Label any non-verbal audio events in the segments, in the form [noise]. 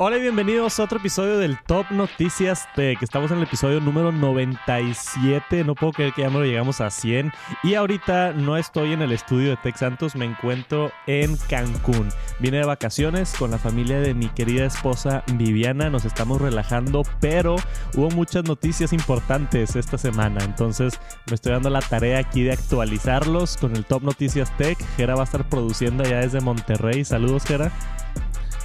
Hola y bienvenidos a otro episodio del Top Noticias Tech. Estamos en el episodio número 97. No puedo creer que ya no llegamos a 100. Y ahorita no estoy en el estudio de Tech Santos, me encuentro en Cancún. Vine de vacaciones con la familia de mi querida esposa Viviana. Nos estamos relajando, pero hubo muchas noticias importantes esta semana. Entonces me estoy dando la tarea aquí de actualizarlos con el Top Noticias Tech. Gera va a estar produciendo allá desde Monterrey. Saludos, Gera.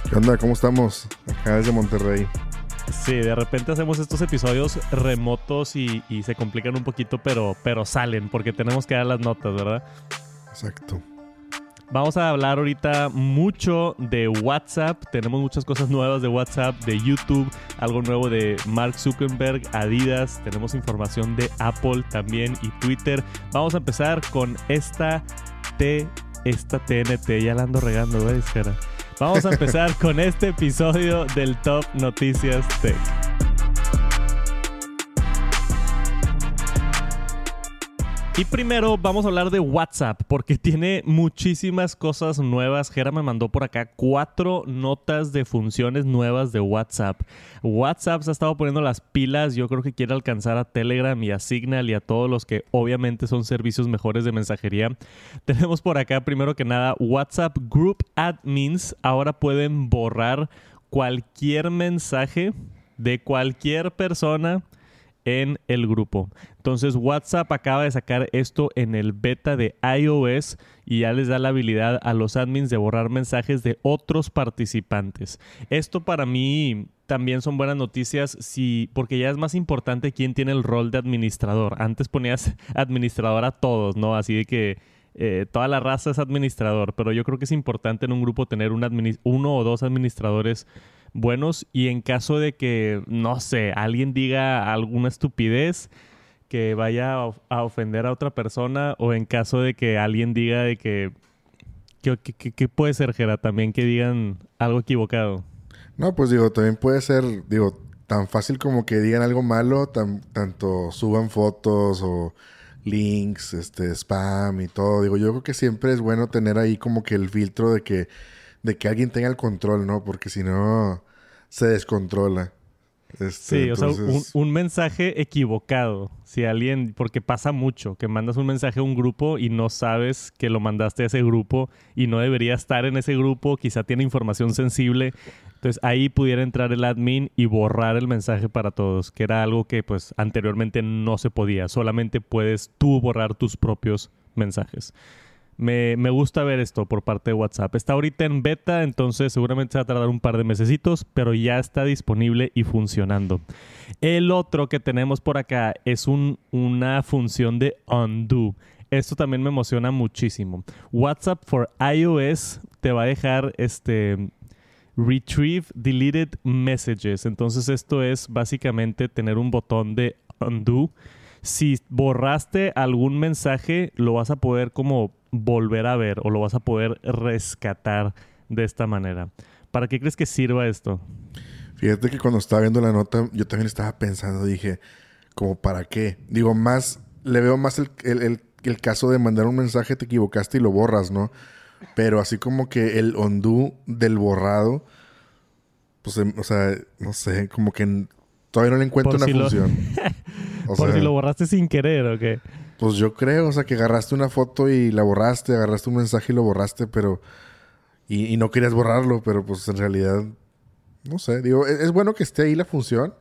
¿Qué onda? ¿Cómo estamos? Acá desde Monterrey. Sí, de repente hacemos estos episodios remotos y, se complican un poquito, pero, pero salen porque tenemos que dar las notas, ¿verdad? Exacto. Vamos a hablar ahorita mucho de WhatsApp. Tenemos muchas cosas nuevas de WhatsApp, de YouTube, algo nuevo de Mark Zuckerberg, Adidas. Tenemos información de Apple también y Twitter. Vamos a empezar con esta T, esta TNT. Ya la ando regando, ¿ves, Espera. Vamos a empezar con este episodio del Top Noticias Tech. Y primero vamos a hablar de WhatsApp, porque tiene muchísimas cosas nuevas. Jera me mandó por acá cuatro notas de funciones nuevas de WhatsApp. WhatsApp se ha estado poniendo las pilas. Yo creo que quiere alcanzar a Telegram y a Signal y a todos los que obviamente son servicios mejores de mensajería. [laughs] Tenemos por acá, primero que nada, WhatsApp Group Admins ahora pueden borrar cualquier mensaje de cualquier persona en el grupo. Entonces WhatsApp acaba de sacar esto en el beta de iOS y ya les da la habilidad a los admins de borrar mensajes de otros participantes. Esto para mí también son buenas noticias porque ya es más importante quién tiene el rol de administrador. Antes ponías [laughs] administrador a todos, ¿no? Así de que eh, toda la raza es administrador, pero yo creo que es importante en un grupo tener un uno o dos administradores buenos y en caso de que, no sé, alguien diga alguna estupidez que vaya a, ofender a otra persona o en caso de que alguien diga de que... ¿Qué, puede ser, Gera? También que digan algo equivocado. No, pues digo, también puede ser, digo, tan fácil como que digan algo malo, tanto suban fotos o links, este, spam y todo. Digo, yo creo que siempre es bueno tener ahí como que el filtro de que de que alguien tenga el control, ¿no? Porque si no, se descontrola. Este, sí, o sea, un, mensaje equivocado. Si alguien, porque pasa mucho, que mandas un mensaje a un grupo y no sabes que lo mandaste a ese grupo y no debería estar en ese grupo, quizá tiene información sensible. Entonces ahí pudiera entrar el admin y borrar el mensaje para todos, que era algo que pues anteriormente no se podía. Solamente puedes tú borrar tus propios mensajes. Me, gusta ver esto por parte de WhatsApp. Está ahorita en beta, entonces seguramente se va a tardar un par de mesecitos, pero ya está disponible y funcionando. El otro que tenemos por acá es un, una función de undo. Esto también me emociona muchísimo. WhatsApp for iOS te va a dejar este retrieve deleted messages. Entonces esto es básicamente tener un botón de undo. Si borraste algún mensaje, lo vas a poder como volver a ver o lo vas a poder rescatar de esta manera. ¿Para qué crees que sirva esto? Fíjate que cuando estaba viendo la nota, yo también estaba pensando, dije, como para qué. Digo, más, le veo más el, el, caso de mandar un mensaje, te equivocaste y lo borras, ¿no? Pero así como que el undo del borrado, pues, em, o sea, no sé, como que todavía no le encuentro una función. [laughs] Por si lo borraste sin querer, ¿o qué? Pues yo creo, o sea, que agarraste una foto y la borraste, agarraste un mensaje y lo borraste, pero... Y, no querías borrarlo, pero pues en realidad... No sé, digo, es, bueno que esté ahí la función.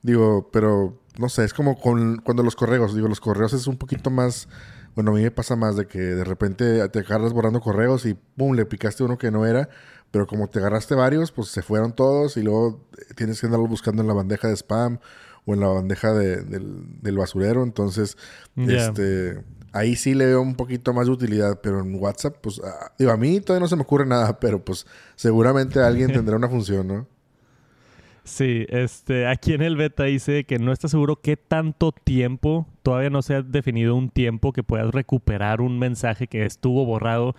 Digo, pero no sé, es como con, cuando los correos, digo, los correos es un poquito más... Bueno, a mí me pasa más de que de repente te agarras borrando correos y pum, le picaste uno que no era, pero como te agarraste varios, pues se fueron todos y luego tienes que andarlo buscando en la bandeja de spam o en la bandeja del, basurero. Entonces, este ahí sí le veo un poquito más de utilidad, pero en WhatsApp, pues, ah, digo, a mí todavía no se me ocurre nada, [laughs] pero pues seguramente alguien [laughs] tendrá una función, ¿no? Sí, este, aquí en el beta dice que no está seguro qué tanto tiempo, todavía no se ha definido un tiempo que puedas recuperar un mensaje que estuvo borrado,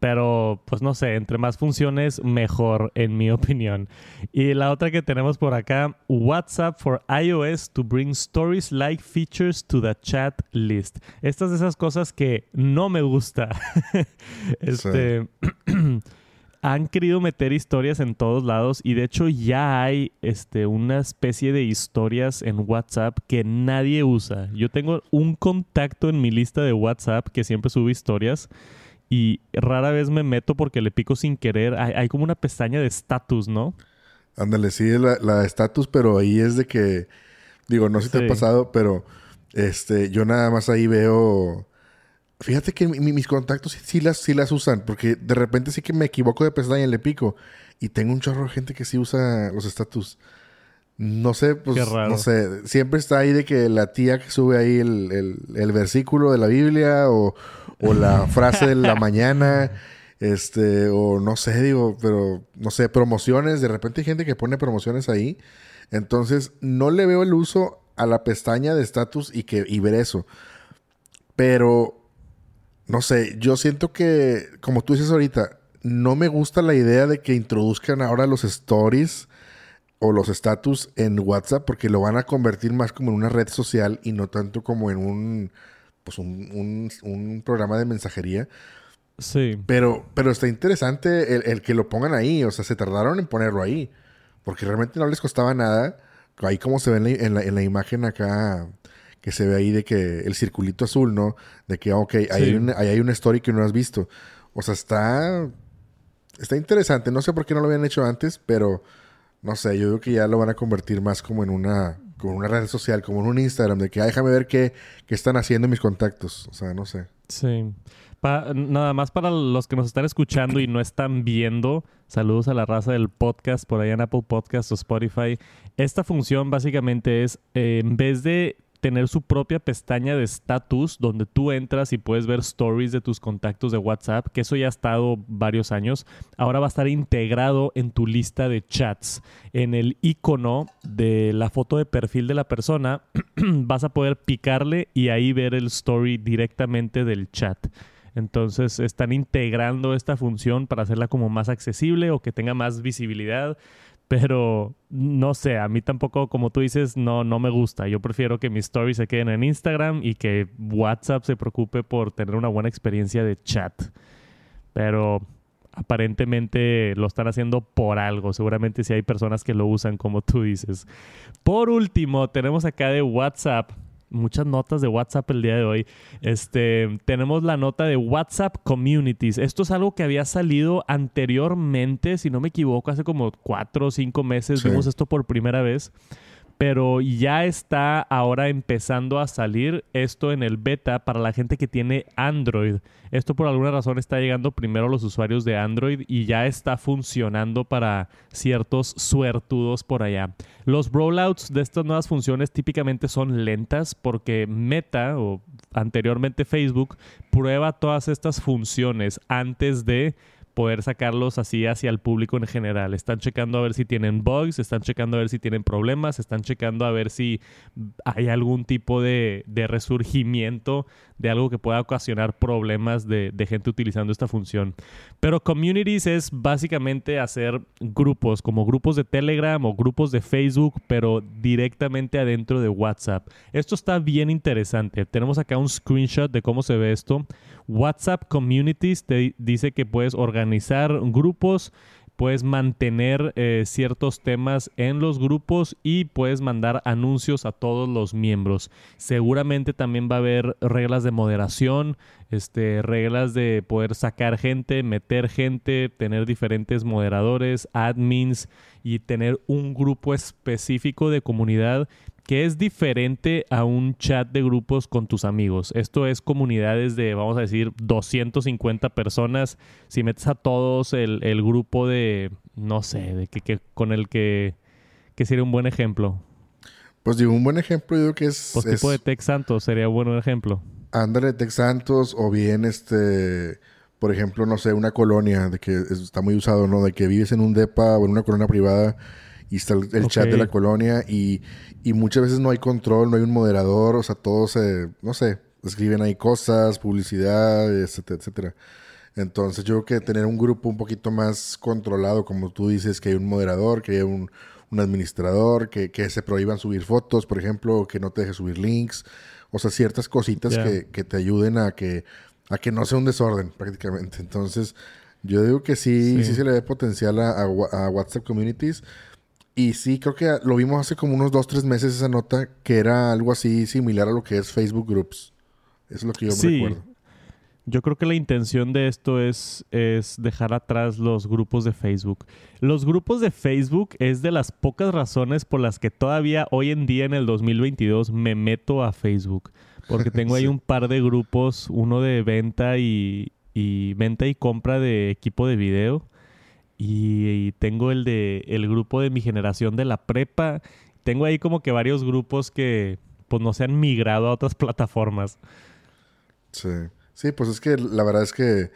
pero, pues no sé, entre más funciones, mejor, en mi [laughs] opinión. Y la otra que tenemos por acá, WhatsApp for iOS to bring stories like features to the chat list. Estas de esas cosas que no me gusta. [laughs] este. [clears throat] han querido meter historias en todos lados y de hecho ya hay este, una especie de historias en WhatsApp que nadie usa. Yo tengo un contacto en mi lista de WhatsApp que siempre sube historias y rara vez me meto porque le pico sin querer. Hay, como una pestaña de estatus, ¿no? Ándale, sí, la estatus, pero ahí es de que, digo, no sé si te ha pasado, pero este, yo nada más ahí veo Fíjate que mis contactos sí, las, sí las usan, porque de repente sí que me equivoco de pestaña y le pico. Y tengo un chorro de gente que sí usa los estatus. No sé, pues, no sé. Siempre está ahí de que la tía que sube ahí el, versículo de la Biblia o, o la [laughs] frase de la mañana, este, o no sé, digo, pero, no sé, promociones. De repente hay gente que pone promociones ahí. Entonces, no le veo el uso a la pestaña de estatus y, que, y ver eso. Pero no sé, yo siento que, como tú dices ahorita, no me gusta la idea de que introduzcan ahora los stories o los status en WhatsApp porque lo van a convertir más como en una red social y no tanto como en un, pues un, programa de mensajería. Sí. Pero, pero está interesante el, que lo pongan ahí. O sea, se tardaron en ponerlo ahí. Porque realmente no les costaba nada. Ahí como se ve en la, en la imagen acá que se ve ahí de que el circulito azul, ¿no? De que, ok, ahí, hay, una, hay una story que no has visto. O sea, está, está interesante. No sé por qué no lo habían hecho antes, pero no sé, yo creo que ya lo van a convertir más como en una, como una red social, como en un Instagram, de que ah, déjame ver qué, qué están haciendo mis contactos. O sea, no sé. Sí. nada más para los que nos están escuchando y no están viendo, saludos a la raza del podcast por allá en Apple Podcast o Spotify. Esta función básicamente es, eh, en vez de tener su propia pestaña de status donde tú entras y puedes ver stories de tus contactos de WhatsApp, que eso ya ha estado varios años. Ahora va a estar integrado en tu lista de chats. En el icono de la foto de perfil de la persona, [clears throat] vas a poder picarle y ahí ver el story directamente del chat. Entonces están integrando esta función para hacerla como más accesible o que tenga más visibilidad. Pero no sé, a mí tampoco, como tú dices, no, no me gusta. Yo prefiero que mis stories se queden en Instagram y que WhatsApp se preocupe por tener una buena experiencia de chat. Pero aparentemente lo están haciendo por algo. Seguramente si hay personas que lo usan como tú dices. Por último, tenemos acá de WhatsApp muchas notas de WhatsApp el día de hoy. Este, tenemos la nota de WhatsApp Communities. Esto es algo que había salido anteriormente, si no me equivoco, hace como cuatro o cinco meses vimos esto por primera vez pero ya está ahora empezando a salir esto en el beta para la gente que tiene Android. Esto por alguna razón está llegando primero a los usuarios de Android y ya está funcionando para ciertos suertudos por allá. Los rollouts de estas nuevas funciones típicamente son lentas porque Meta o anteriormente Facebook prueba todas estas funciones antes de poder sacarlos así hacia el público en general. Están checando a ver si tienen bugs, están checando a ver si tienen problemas, están checando a ver si hay algún tipo de, resurgimiento de algo que pueda ocasionar problemas de, gente utilizando esta función. Pero communities es básicamente hacer grupos, como grupos de Telegram o grupos de Facebook, pero directamente adentro de WhatsApp. Esto está bien interesante. Tenemos acá un screenshot de cómo se ve esto. WhatsApp Communities te dice que puedes organizar grupos, puedes mantener eh, ciertos temas en los grupos y puedes mandar anuncios a todos los miembros. Seguramente también va a haber reglas de moderación, este, reglas de poder sacar gente, meter gente, tener diferentes moderadores, admins y tener un grupo específico de comunidad que es diferente a un chat de grupos con tus amigos. Esto es comunidades de, vamos a decir, 250 personas. Si metes a todos el, grupo de, no sé, de que, con el que, que sería un buen ejemplo. Pues digo, un buen ejemplo yo creo que es... Pues tipo de Tech Santos sería un buen ejemplo. Ándale, Tech Santos o bien este... Por ejemplo, no sé, una colonia de que está muy usado, ¿no? De que vives en un depa o en una colonia privada y está el, chat de la colonia y, y, muchas veces no hay control, no hay un moderador, o sea, todos se, no sé, escriben ahí cosas, publicidad, etcétera, etcétera. Entonces yo creo que tener un grupo un poquito más controlado, como tú dices, que hay un moderador, que hay un, un administrador, que, que, se prohíban subir fotos, por ejemplo, o que no te deje subir links, o sea, ciertas cositas que, que, te ayuden a que, a que no sea un desorden [laughs] prácticamente. Entonces, Yo digo que sí, sí, se le ve potencial a, WhatsApp Communities. Y sí, creo que lo vimos hace como unos dos, tres meses esa nota, que era algo así similar a lo que es Facebook Groups. Es lo que yo me recuerdo. Yo creo que la intención de esto es, es dejar atrás los grupos de Facebook. Los grupos de Facebook es de las pocas razones por las que todavía hoy en día en el 2022 me meto a Facebook. Porque tengo [laughs] ahí un par de grupos, uno de venta y, venta y compra de equipo de video. Y, tengo el de el grupo de mi generación de la prepa. Tengo ahí como que varios grupos que pues no se han migrado a otras [laughs] plataformas. Sí. Sí, pues es que la verdad es que,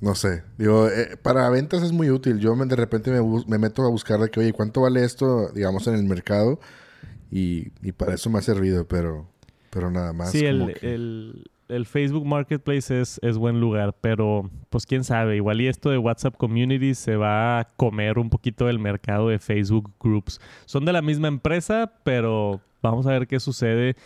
no sé, digo, eh, para ventas es muy útil. Yo de repente me, meto a buscar de que, oye, ¿cuánto vale esto, digamos, en el mercado? Y, para eso me ha servido, pero, pero nada más. Sí, el, el, Facebook Marketplace es, es buen lugar, pero pues quién sabe, igual y esto de WhatsApp Community se va a comer un poquito del mercado de Facebook Groups. Son de la misma empresa, pero vamos a ver qué sucede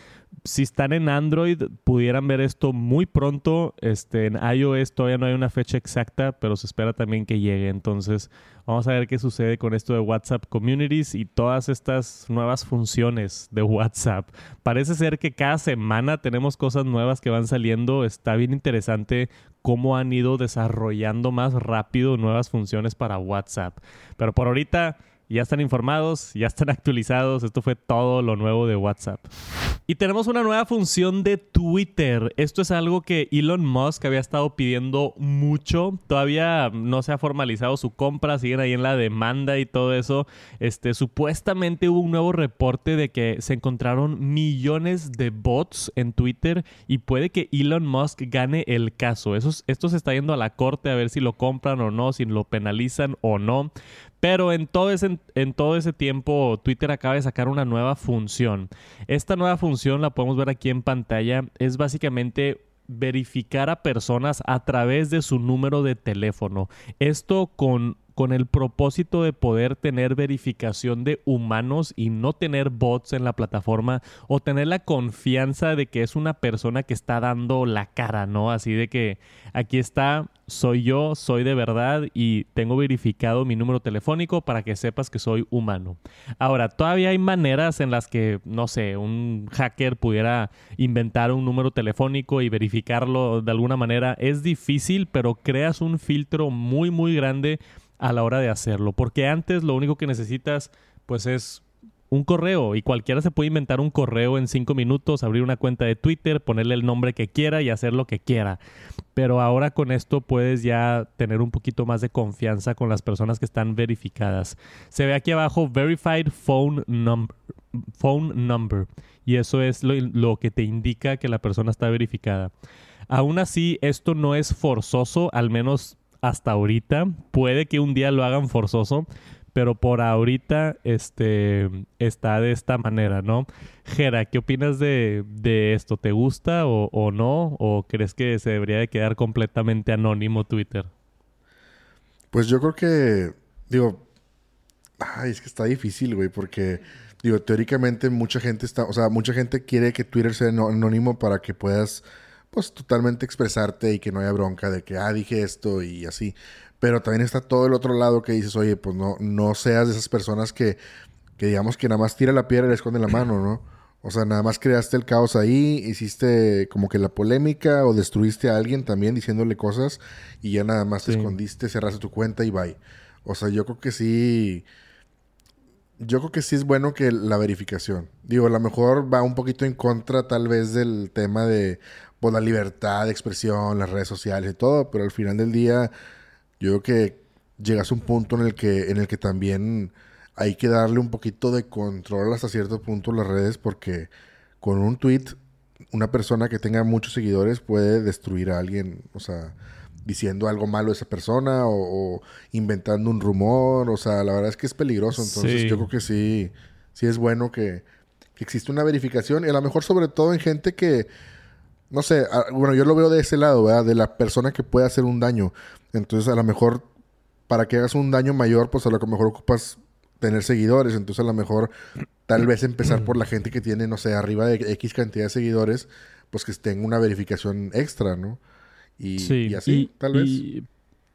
si están en Android, pudieran ver esto muy pronto. Este, en iOS todavía no hay una fecha exacta, pero se espera también que llegue. Entonces, vamos a ver qué sucede con esto de WhatsApp Communities y todas estas nuevas funciones de WhatsApp. Parece ser que cada semana tenemos cosas nuevas que van saliendo. Está bien interesante cómo han ido desarrollando más rápido nuevas funciones para WhatsApp. Pero por ahorita ya están informados, ya están [laughs] actualizados. Esto fue todo lo nuevo de WhatsApp. Y tenemos una nueva función de Twitter. Esto es algo que Elon Musk había estado pidiendo mucho. Todavía no se ha formalizado su compra, siguen ahí en la demanda y todo eso. Este, supuestamente hubo un nuevo reporte de que se encontraron millones de bots en Twitter y puede que Elon Musk gane el caso. Esto se está yendo a la corte a ver si lo compran o no, si lo penalizan o no. Pero en todo, ese, en todo ese tiempo Twitter acaba de sacar una nueva función. Esta nueva función la podemos ver aquí en pantalla. Es básicamente verificar a personas a través de su número de teléfono. Esto con con el propósito de poder tener verificación de humanos y no tener bots en la plataforma o tener la confianza de que es una persona que está dando la cara, ¿no? Así de que aquí está, soy yo, soy de verdad y tengo verificado mi número telefónico para que sepas que soy humano. Ahora, todavía hay maneras en las que, no sé, un hacker pudiera inventar un número telefónico y verificarlo de alguna manera. Es difícil, pero creas un filtro muy, muy grande a la hora de hacerlo. Porque antes lo único que necesitas pues es un correo y cualquiera se puede inventar un correo en cinco minutos, abrir una cuenta de Twitter, ponerle el nombre que quiera y hacer lo que quiera. Pero ahora con esto puedes ya tener un poquito más de confianza con las personas que están verificadas. Se ve aquí abajo Verified Phone Number. Y eso es lo, lo que te indica que la persona está verificada. Aún así, esto no es forzoso, al menos hasta ahorita. Puede que un día lo hagan forzoso, pero por ahorita este, está de esta manera, ¿no? Jera, ¿qué opinas de, esto? ¿Te gusta o, no? ¿O crees que se debería de quedar completamente anónimo Twitter? Pues yo creo que, digo, ay, es que está difícil, güey, porque, digo, teóricamente mucha gente está, o sea, mucha gente quiere que Twitter sea anónimo para que puedas pues totalmente expresarte y que no haya bronca de que, ah, dije esto y así. Pero también está todo el otro lado que dices, oye, pues no, no seas de esas personas que, que digamos que nada más tira la piedra y le esconde la mano, ¿no? O sea, nada más creaste el caos ahí, hiciste como que la polémica o destruiste a alguien también diciéndole cosas y ya nada más te escondiste, cerraste tu cuenta y bye. O sea, yo creo que sí. Yo creo que sí es bueno que la verificación. Digo, a lo mejor va un poquito en contra tal vez del tema de, por la libertad de expresión, las redes sociales y todo, pero al final del día yo creo que llegas a un punto en el que, en el que también hay que darle un poquito de control hasta cierto punto las redes porque con un tweet una persona que tenga muchos seguidores puede destruir a alguien, o sea, diciendo algo malo de esa persona o, inventando un rumor, o sea, la verdad es que es peligroso, entonces yo creo que sí, sí es bueno que, que existe una verificación y a lo mejor sobre todo en gente que no sé, bueno, yo lo veo de ese lado, ¿verdad? De la persona que puede hacer un daño. Entonces, a lo mejor, para que hagas un daño mayor, pues a lo mejor ocupas tener seguidores. Entonces, a lo mejor, tal vez empezar por la gente que tiene, no sé, arriba de X cantidad de seguidores, pues que tenga una verificación extra, ¿no? Y, así, tal vez.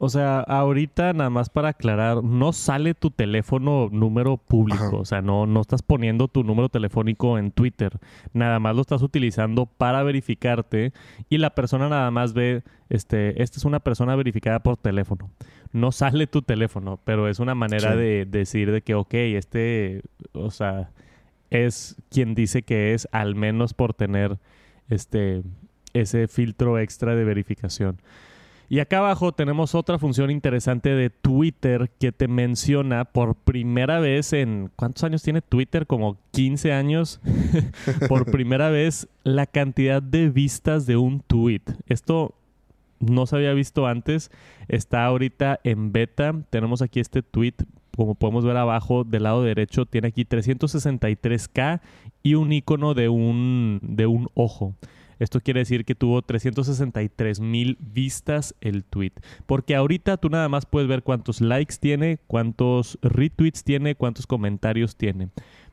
O sea, ahorita nada más para aclarar, no sale tu teléfono número público, o sea, no, no estás poniendo tu número telefónico en Twitter, nada más lo estás utilizando para verificarte y la persona nada más ve, este, esta es una persona verificada por teléfono. No sale tu teléfono, pero es una manera de decir de que, ok, este, o sea, es quien dice que es, al menos por tener este, ese filtro extra de verificación. Y acá abajo tenemos otra función interesante de Twitter que te menciona por primera vez en... ¿Cuántos años tiene Twitter? Como 15 años. [laughs] por primera vez la cantidad de vistas de un tweet. Esto no se había visto antes. Está ahorita en beta. Tenemos aquí este tweet. Como podemos ver abajo del lado derecho, tiene aquí 363K y un icono de un, de un ojo. Esto quiere decir que tuvo 363 mil vistas el tweet. Porque ahorita tú nada más puedes ver cuántos likes tiene, cuántos retweets tiene, cuántos comentarios tiene.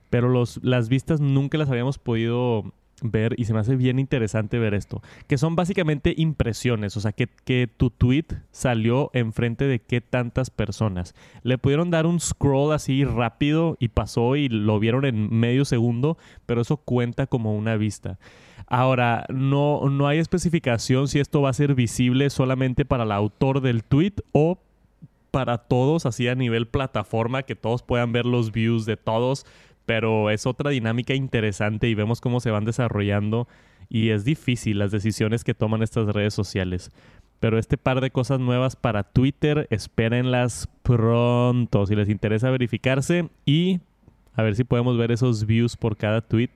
Pero los, las vistas nunca las habíamos podido ver y se me hace bien interesante ver esto, que son básicamente impresiones, o sea, que, que, tu tweet salió enfrente de qué tantas personas. Le pudieron dar un scroll así rápido y pasó y lo vieron en medio segundo, pero eso cuenta como una vista. Ahora, no, no hay especificación si esto va a ser visible solamente para el autor del tweet o para todos, así a nivel plataforma, que todos puedan ver los views de todos, pero es otra dinámica interesante y vemos cómo se van desarrollando y es difícil las decisiones que toman estas redes sociales. Pero este par de cosas nuevas para Twitter, espérenlas pronto si les interesa verificarse y a ver si podemos ver esos views por cada tweet.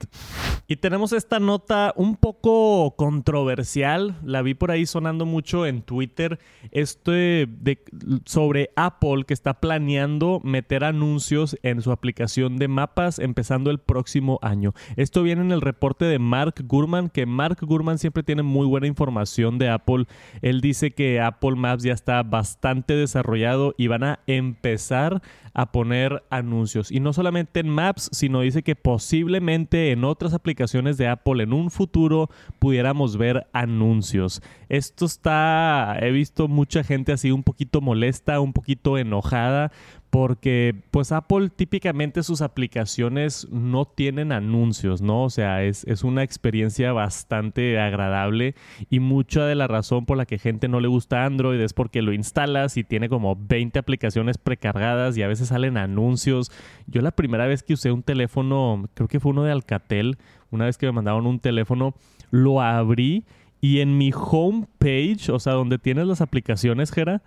Y tenemos esta nota un poco controversial, la vi por ahí sonando mucho en Twitter, este de, sobre Apple que está planeando meter anuncios en su aplicación de mapas empezando el próximo año. Esto viene en el reporte de Mark Gurman, que Mark Gurman siempre tiene muy buena información de Apple. Él dice que Apple Maps ya está bastante desarrollado y van a empezar a poner anuncios. Y no solamente en Maps, sino dice que posiblemente en otras aplicaciones de Apple en un futuro pudiéramos ver anuncios. Esto está, he visto mucha gente así un poquito molesta, un poquito enojada, porque pues Apple típicamente sus aplicaciones no tienen anuncios, ¿no? O sea, es, es, una experiencia bastante agradable y mucha de la razón por la que gente no le gusta Android es porque lo instalas y tiene como 20 aplicaciones precargadas y a veces salen anuncios. Yo la primera vez que usé un teléfono, creo que fue uno de Alcatel, una vez que me mandaron un teléfono, lo abrí y en mi home page, o sea, donde tienes las aplicaciones, Jera,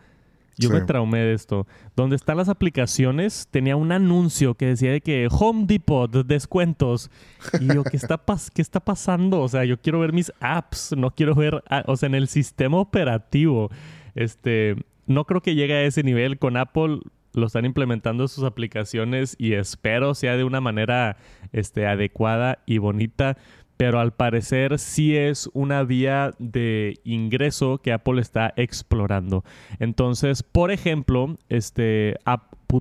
yo me traumé de esto. Donde están las aplicaciones, tenía un anuncio que decía de que Home Depot, descuentos. Y yo, ¿qué está, ¿qué está pasando? O sea, yo quiero ver mis apps, no quiero ver, o sea, en el sistema operativo. Este, no creo que llegue a ese nivel. Con Apple lo están implementando sus aplicaciones y espero sea de una manera este, adecuada y bonita pero al parecer sí es una vía de ingreso que Apple está explorando. Entonces, por ejemplo, este,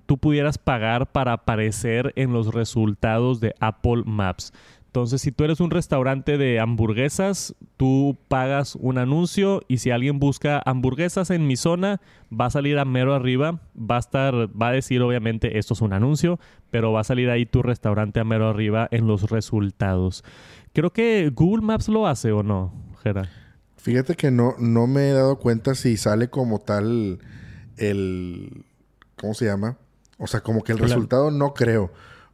tú pudieras pagar para aparecer en los resultados de Apple Maps. Entonces, si tú eres un restaurante de hamburguesas, tú pagas un anuncio y si alguien busca hamburguesas en mi zona, va a salir a mero arriba, va a estar, va a decir obviamente esto es un anuncio, pero va a salir ahí tu restaurante a mero arriba en los resultados. Creo que Google Maps lo hace o no, Gerard. Fíjate que no, no me he dado cuenta si sale como tal el... ¿Cómo se llama? O sea, como que el resultado no creo.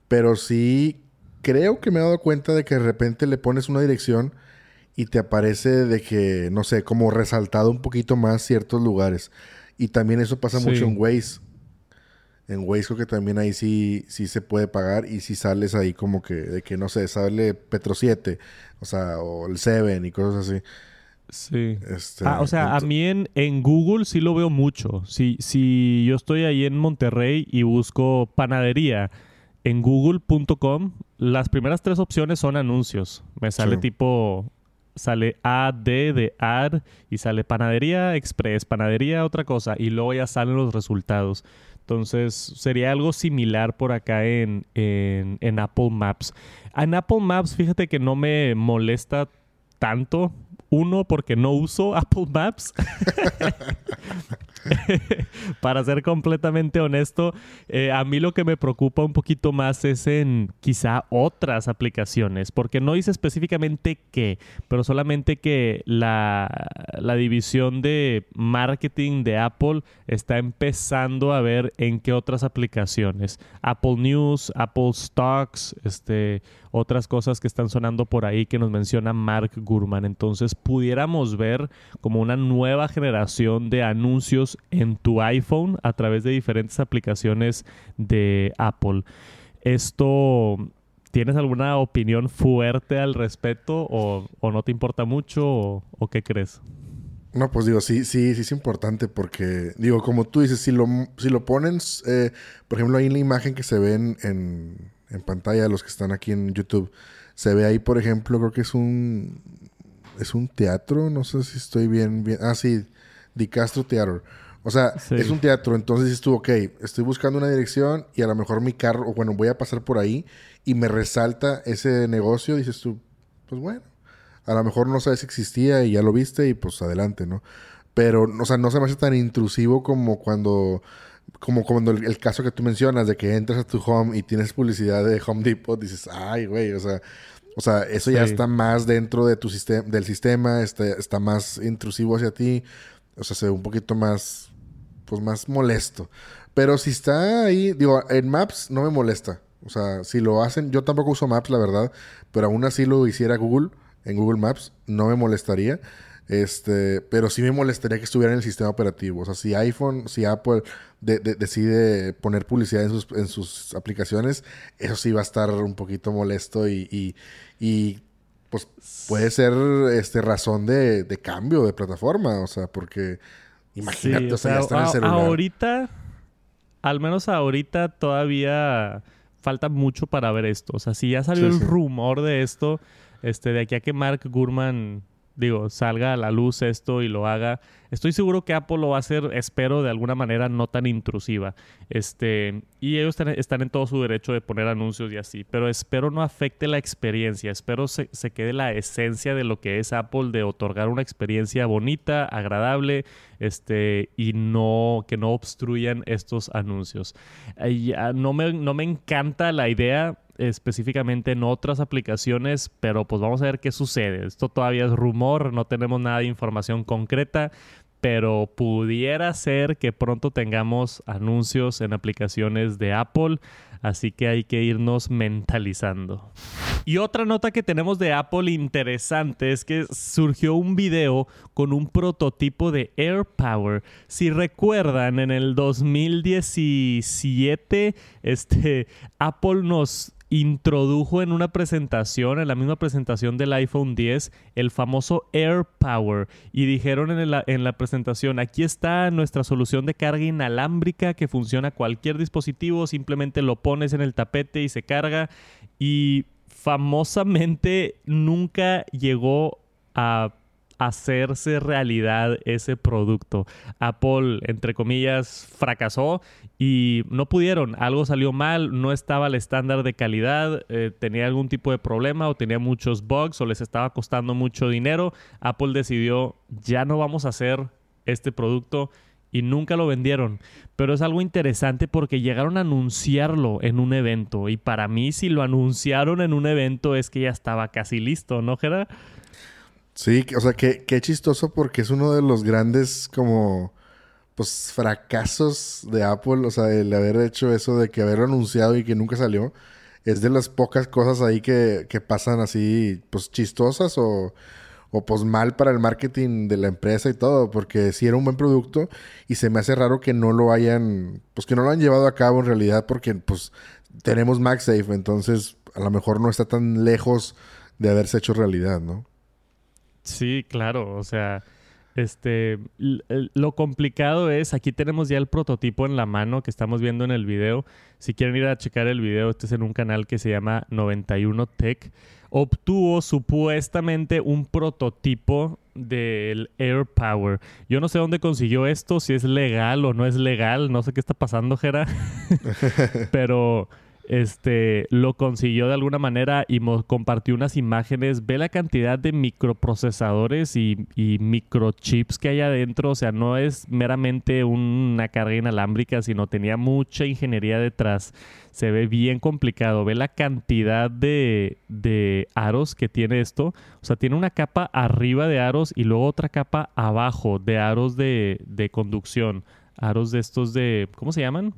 Pero sí creo que me he dado cuenta de que de repente le pones una dirección y te aparece de que, no sé, como resaltado un poquito más ciertos lugares. Y también eso pasa mucho en Waze. En Waze creo que también ahí sí, sí se puede pagar y si sales ahí como que, de que no sé, sale Petro 7, o sea, o el 7 y cosas así. Sí. Este, ah, o sea, a mí en, en, Google sí lo veo mucho. Si, si yo estoy ahí en Monterrey y busco panadería en google.com, las primeras tres opciones son anuncios. Me sale tipo sale AD de ad y sale panadería express, panadería otra cosa y luego ya salen los resultados. Entonces sería algo similar por acá en, en, Apple Maps. En Apple Maps, fíjate que no me molesta tanto. Uno, porque no uso [laughs] Apple Maps. [laughs] para ser completamente honesto, eh, a mí lo que me preocupa un poquito más es en quizá otras aplicaciones, porque no dice específicamente qué, pero solamente que la, la división de marketing de Apple está empezando a ver en qué otras aplicaciones. Apple News, Apple Stocks, este, otras cosas que están sonando por ahí que nos menciona Mark Gurman. Entonces pudiéramos ver como una nueva generación de anuncios en tu iPhone a través de diferentes aplicaciones de Apple. Esto ¿Tienes alguna opinión fuerte al respecto o, no te importa mucho o, qué crees? No, pues digo, sí, sí, sí es importante porque, digo, como tú dices, si lo, si lo ponen, eh, por ejemplo, ahí en la imagen que se ven en, en pantalla, los que están aquí en YouTube, se ve ahí, por ejemplo, creo que es un es un teatro, no sé si estoy bien, bien. Ah, sí, Di Castro Theater. O sea, es un teatro, entonces estuvo, ok, estoy buscando una dirección y a lo mejor mi carro, bueno, voy a pasar por ahí y me resalta ese negocio, dices tú, pues bueno, a lo mejor no sabes si existía y ya lo viste y pues adelante, ¿no? Pero, o sea, no se me hace tan intrusivo como cuando como cuando el, caso que tú mencionas de que entras a tu home y tienes publicidad de Home Depot, dices, ay, güey, o sea, o sea, eso ya está más dentro de tu sistema, del sistema, está, está más intrusivo hacia ti, o sea, se ve un poquito más, pues más molesto. Pero si está ahí, digo, en Maps no me molesta. O sea, si lo hacen, yo tampoco uso Maps, la verdad, pero aún así lo hiciera Google, en Google Maps, no me molestaría. Este, pero sí me molestaría que estuviera en el sistema operativo. O sea, si iPhone, si Apple decide poner publicidad en sus, en sus aplicaciones, eso sí va a estar un poquito molesto y, y, pues puede ser este razón de, cambio de plataforma. O sea, porque imagínate, o sea, ya está en el celular. Ahorita, al menos ahorita todavía falta mucho para ver esto. O sea, si ya salió el rumor de esto, este, de aquí a que Mark Gurman digo, salga a la luz esto y lo haga. Estoy seguro que Apple lo va a hacer, espero, de alguna manera no tan intrusiva. Este, y ellos están, en todo su derecho de poner anuncios y así, pero espero no afecte la experiencia, espero se, se quede la esencia de lo que es Apple, de otorgar una experiencia bonita, agradable, este, y no, que no obstruyan estos anuncios. no, me, no me encanta la idea específicamente en otras aplicaciones, pero pues vamos a ver qué sucede. Esto todavía es rumor, no tenemos nada de información concreta, pero pudiera ser que pronto tengamos anuncios en aplicaciones de Apple, así que hay que irnos mentalizando. Y otra nota que tenemos de Apple interesante es que surgió un video con un prototipo de AirPower. Si recuerdan, en el 2017, este, Apple nos introdujo en una presentación, en la misma presentación del iPhone 10, el famoso Air Power. Y dijeron en la, en la presentación, aquí está nuestra solución de carga inalámbrica que funciona cualquier dispositivo, simplemente lo pones en el tapete y se carga. Y famosamente nunca llegó a hacerse realidad ese producto. Apple, entre comillas, fracasó y no pudieron. Algo salió mal, no estaba al estándar de calidad, eh, tenía algún tipo de problema o tenía muchos bugs o les estaba costando mucho dinero. Apple decidió, ya no vamos a hacer este producto y nunca lo vendieron. Pero es algo interesante porque llegaron a anunciarlo en un evento. Y para mí, si lo anunciaron en un evento, es que ya estaba casi listo, ¿no, Gerard? Sí, o sea, qué, qué chistoso porque es uno de los grandes como pues fracasos de Apple, o sea, el haber hecho eso de que haber anunciado y que nunca salió, es de las pocas cosas ahí que, que pasan así, pues chistosas o, o pues mal para el marketing de la empresa y todo, porque sí era un buen producto y se me hace raro que no lo hayan, pues que no lo han llevado a cabo en realidad porque pues tenemos MagSafe, entonces a lo mejor no está tan lejos de haberse hecho realidad, ¿no? Sí, claro, o sea, este, lo complicado es, aquí tenemos ya el prototipo en la mano que estamos viendo en el video. Si quieren ir a checar el video, este es en un canal que se llama 91 Tech. Obtuvo supuestamente un prototipo del Air Power. Yo no sé dónde consiguió esto, si es legal o no es legal, no sé qué está pasando, Jera. [laughs] [laughs] Pero este, lo consiguió de alguna manera y compartió unas imágenes. Ve la cantidad de microprocesadores y, microchips que hay adentro. O sea, no es meramente una carga inalámbrica, sino tenía mucha ingeniería detrás. Se ve bien complicado. Ve la cantidad de, de aros que tiene esto. O sea, tiene una capa arriba de aros y luego otra capa abajo de aros de, de conducción. Aros de estos de... ¿Cómo se llaman?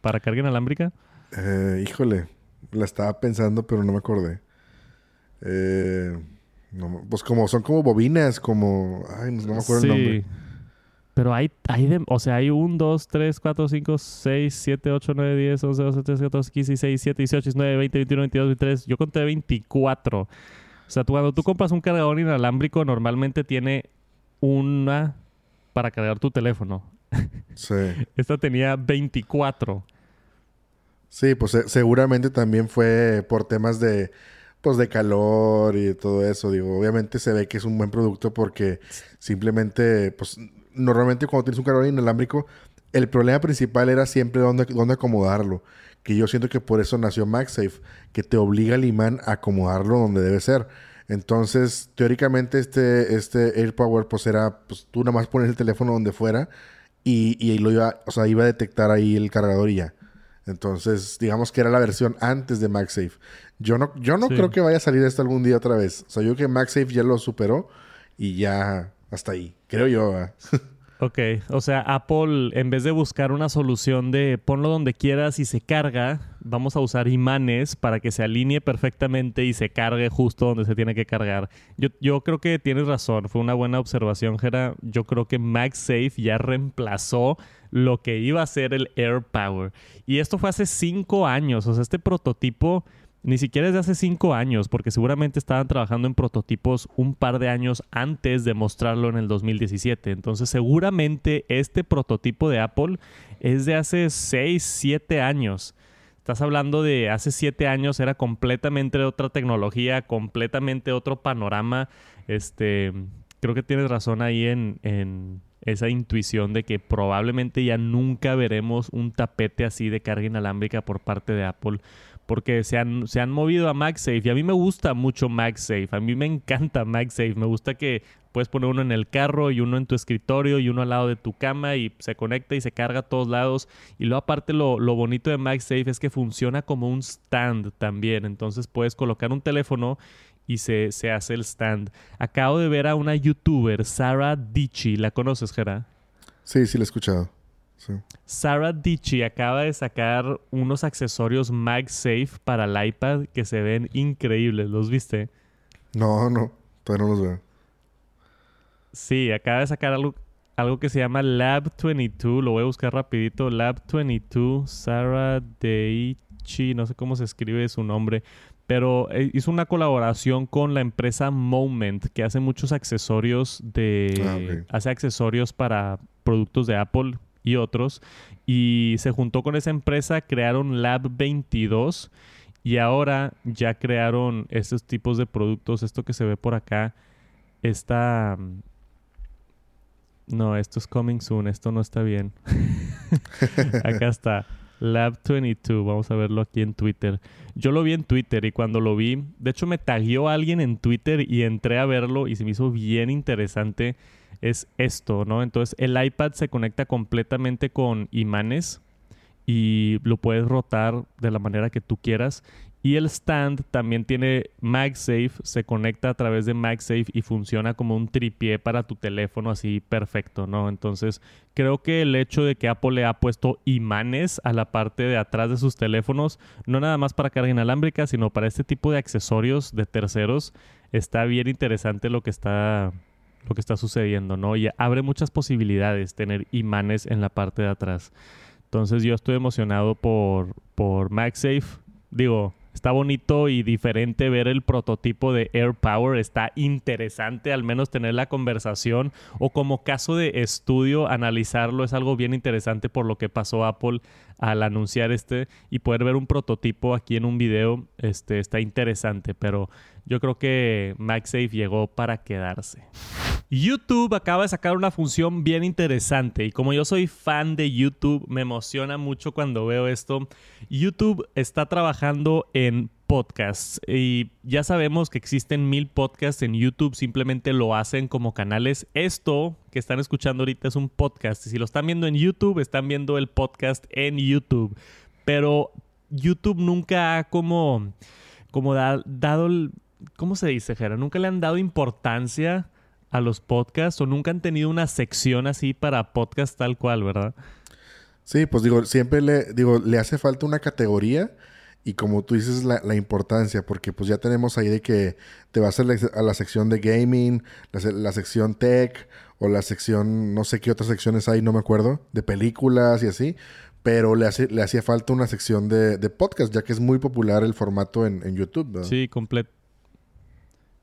Para carga inalámbrica. Eh, híjole, la estaba pensando, pero no me acordé. Eh, pues como son como bobinas, como. Ay, no, me acuerdo el nombre. Pero hay, hay de, o sea, hay 1, 2, 3, 4, 5, 6, 7, 8, 9, 10, 11, 12, 13, 14, 15, 16, 17, 18, 19, 20, 21, 22, 23. Yo conté 24. O sea, cuando tú compras un cargador inalámbrico, normalmente tiene una para cargar tu teléfono. Sí. [laughs] Esta tenía 24. Sí, pues seguramente también fue por temas de pues de calor y todo eso. Digo, obviamente se ve que es un buen producto porque simplemente, pues normalmente cuando tienes un cargador inalámbrico, el problema principal era siempre dónde, dónde acomodarlo. Que yo siento que por eso nació MagSafe, que te obliga al imán a acomodarlo donde debe ser. Entonces, teóricamente, este, este AirPower, pues era, pues tú nada más pones el teléfono donde fuera y, y lo iba, o sea, iba a detectar ahí el cargador y ya. Entonces, digamos que era la versión antes de MagSafe. Yo no, yo no creo que vaya a salir esto algún día otra vez. O sea, yo que MagSafe ya lo superó y ya hasta ahí. Creo yo. [laughs] Ok, o sea, Apple en vez de buscar una solución de ponlo donde quieras y se carga, vamos a usar imanes para que se alinee perfectamente y se cargue justo donde se tiene que cargar. Yo, yo creo que tienes razón, fue una buena observación, Gera. Yo creo que MagSafe ya reemplazó lo que iba a ser el AirPower. Y esto fue hace cinco años, o sea, este prototipo ni siquiera es de hace cinco años, porque seguramente estaban trabajando en prototipos un par de años antes de mostrarlo en el 2017. Entonces seguramente este prototipo de Apple es de hace seis, siete años. Estás hablando de hace siete años era completamente otra tecnología, completamente otro panorama. Este, creo que tienes razón ahí en, en esa intuición de que probablemente ya nunca veremos un tapete así de carga inalámbrica por parte de Apple porque se han, se han movido a MagSafe y a mí me gusta mucho MagSafe, a mí me encanta MagSafe, me gusta que puedes poner uno en el carro y uno en tu escritorio y uno al lado de tu cama y se conecta y se carga a todos lados y luego aparte lo, lo bonito de MagSafe es que funciona como un stand también, entonces puedes colocar un teléfono y se, se hace el stand. Acabo de ver a una youtuber, Sarah Dichi, ¿la conoces, Gera? Sí, sí la he escuchado. Sarah Dichi acaba de sacar unos accesorios MagSafe para el iPad que se ven increíbles. ¿Los viste? No, no. Todavía no los veo. Sí, acaba de sacar algo, algo que se llama Lab 22. Lo voy a buscar rapidito. Lab 22, Sarah Dichi. No sé cómo se escribe su nombre. Pero eh, hizo una colaboración con la empresa Moment, que hace muchos accesorios de... Ah, hace accesorios para productos de Apple y otros. Y se juntó con esa empresa, crearon Lab 22 y ahora ya crearon estos tipos de productos. Esto que se ve por acá, está... Mm, no, esto es coming soon, esto no está bien. [laughs] acá está. Lab 22, vamos a verlo aquí en Twitter. Yo lo vi en Twitter y cuando lo vi, de hecho me tagueó alguien en Twitter y entré a verlo y se me hizo bien interesante es esto, ¿no? Entonces el iPad se conecta completamente con imanes y lo puedes rotar de la manera que tú quieras. Y el stand también tiene MagSafe, se conecta a través de MagSafe y funciona como un tripié para tu teléfono así perfecto, ¿no? Entonces creo que el hecho de que Apple le ha puesto imanes a la parte de atrás de sus teléfonos, no nada más para carga inalámbrica, sino para este tipo de accesorios de terceros, está bien interesante lo que está lo que está sucediendo, ¿no? Y abre muchas posibilidades tener imanes en la parte de atrás. Entonces yo estoy emocionado por, por MagSafe. Digo, está bonito y diferente ver el prototipo de AirPower. Está interesante al menos tener la conversación o como caso de estudio analizarlo. Es algo bien interesante por lo que pasó Apple al anunciar este y poder ver un prototipo aquí en un video. Este, está interesante, pero yo creo que MagSafe llegó para quedarse. YouTube acaba de sacar una función bien interesante y como yo soy fan de YouTube, me emociona mucho cuando veo esto. YouTube está trabajando en podcasts y ya sabemos que existen mil podcasts en YouTube, simplemente lo hacen como canales. Esto que están escuchando ahorita es un podcast y si lo están viendo en YouTube, están viendo el podcast en YouTube. Pero YouTube nunca ha como, como dado, ¿cómo se dice, Jera? Nunca le han dado importancia a los podcasts o nunca han tenido una sección así para podcast tal cual, ¿verdad? Sí, pues digo, siempre le, digo, le hace falta una categoría y como tú dices, la, la importancia, porque pues ya tenemos ahí de que te vas a la, a la sección de gaming, la, sección tech o la sección, no sé qué otras secciones hay, no me acuerdo, de películas y así, pero le, hace, le hacía falta una sección de, de, podcast, ya que es muy popular el formato en, en YouTube. Sí,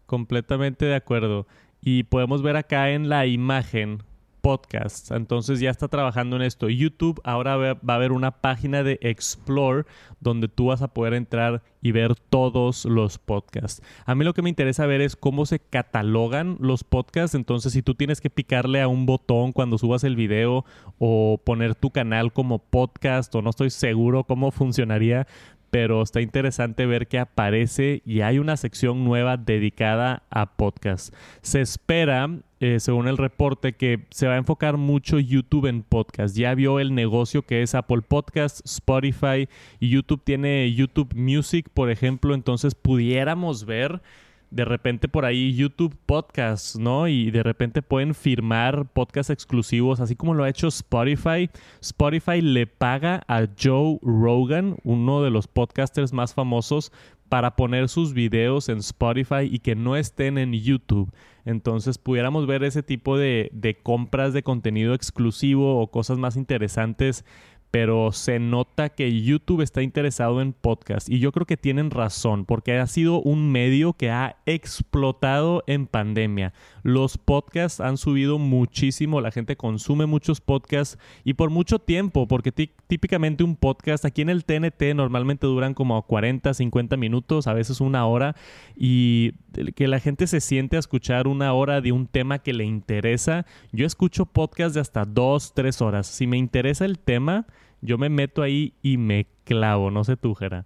completamente de acuerdo. Y podemos ver acá en la imagen podcast. Entonces ya está trabajando en esto. YouTube ahora va a haber una página de Explore donde tú vas a poder entrar y ver todos los podcasts. A mí lo que me interesa ver es cómo se catalogan los podcasts. Entonces si tú tienes que picarle a un botón cuando subas el video o poner tu canal como podcast o no estoy seguro cómo funcionaría, pero está interesante ver que aparece y hay una sección nueva dedicada a podcast. Se espera, eh, según el reporte, que se va a enfocar mucho YouTube en podcast. Ya vio el negocio que es Apple Podcast, Spotify y YouTube tiene YouTube Music, por ejemplo, entonces pudiéramos ver de repente por ahí YouTube Podcasts, ¿no? Y de repente pueden firmar podcasts exclusivos, así como lo ha hecho Spotify. Spotify le paga a Joe Rogan, uno de los podcasters más famosos, para poner sus videos en Spotify y que no estén en YouTube. Entonces pudiéramos ver ese tipo de, de compras de contenido exclusivo o cosas más interesantes pero se nota que YouTube está interesado en podcast y yo creo que tienen razón porque ha sido un medio que ha explotado en pandemia. Los podcasts han subido muchísimo, la gente consume muchos podcasts y por mucho tiempo, porque típicamente un podcast aquí en el TNT normalmente duran como 40, 50 minutos, a veces una hora y que la gente se siente a escuchar una hora de un tema que le interesa. Yo escucho podcasts de hasta dos, tres horas. Si me interesa el tema, yo me meto ahí y me clavo, no sé tú, Jera.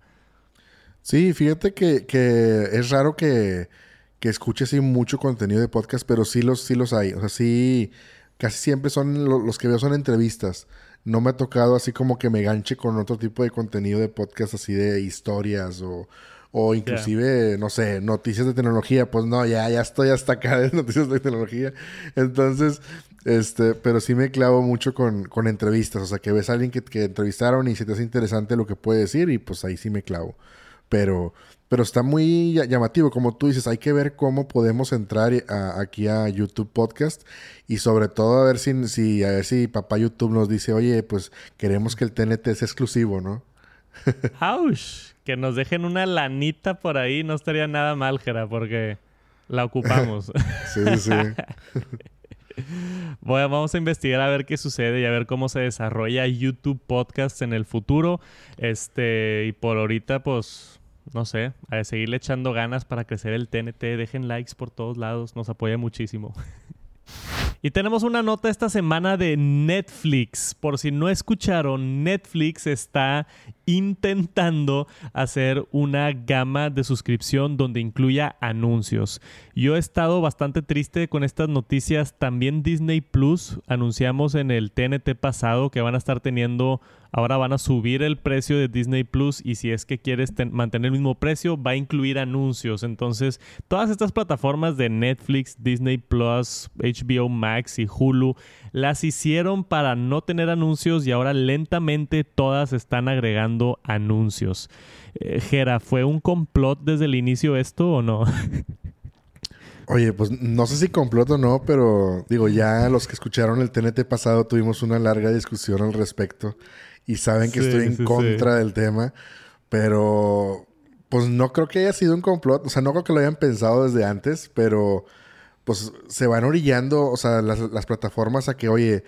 Sí, fíjate que, que es raro que, que escuches mucho contenido de podcast, pero sí los, sí los hay. O sea, sí, casi siempre son los que veo son entrevistas. No me ha tocado así como que me ganche con otro tipo de contenido de podcast, así de historias o, o inclusive, yeah. no sé, noticias de tecnología. Pues no, ya, ya estoy hasta acá de [laughs] noticias de tecnología. Entonces, este, pero sí me clavo mucho con, con entrevistas. O sea, que ves a alguien que, que, entrevistaron y se te hace interesante lo que puede decir y pues ahí sí me clavo. Pero, pero está muy llamativo. Como tú dices, hay que ver cómo podemos entrar a, aquí a YouTube Podcast y sobre todo a ver si, si, a ver si papá YouTube nos dice, oye, pues queremos que el TNT sea exclusivo, ¿no? [laughs] ¡Auch! Que nos dejen una lanita por ahí no estaría nada mal, Jera, porque la ocupamos. [laughs] sí, sí. [laughs] Bueno, vamos a investigar a ver qué sucede y a ver cómo se desarrolla YouTube Podcast en el futuro. Este, y por ahorita, pues, no sé, a seguirle echando ganas para crecer el TNT. Dejen likes por todos lados, nos apoya muchísimo. [laughs] Y tenemos una nota esta semana de Netflix. Por si no escucharon, Netflix está intentando hacer una gama de suscripción donde incluya anuncios. Yo he estado bastante triste con estas noticias. También Disney Plus anunciamos en el TNT pasado que van a estar teniendo Ahora van a subir el precio de Disney Plus y si es que quieres mantener el mismo precio, va a incluir anuncios. Entonces, todas estas plataformas de Netflix, Disney Plus, HBO Max y Hulu las hicieron para no tener anuncios y ahora lentamente todas están agregando anuncios. Eh, ¿fue un complot desde el inicio esto o no? [laughs] Oye, pues no sé si complot o no, pero digo, ya los que escucharon el TNT pasado tuvimos una larga discusión al respecto y saben que sí, estoy en sí, contra sí. del tema, pero pues no creo que haya sido un complot, o sea, no creo que lo hayan pensado desde antes, pero pues se van orillando, o sea, las, las plataformas a que, oye,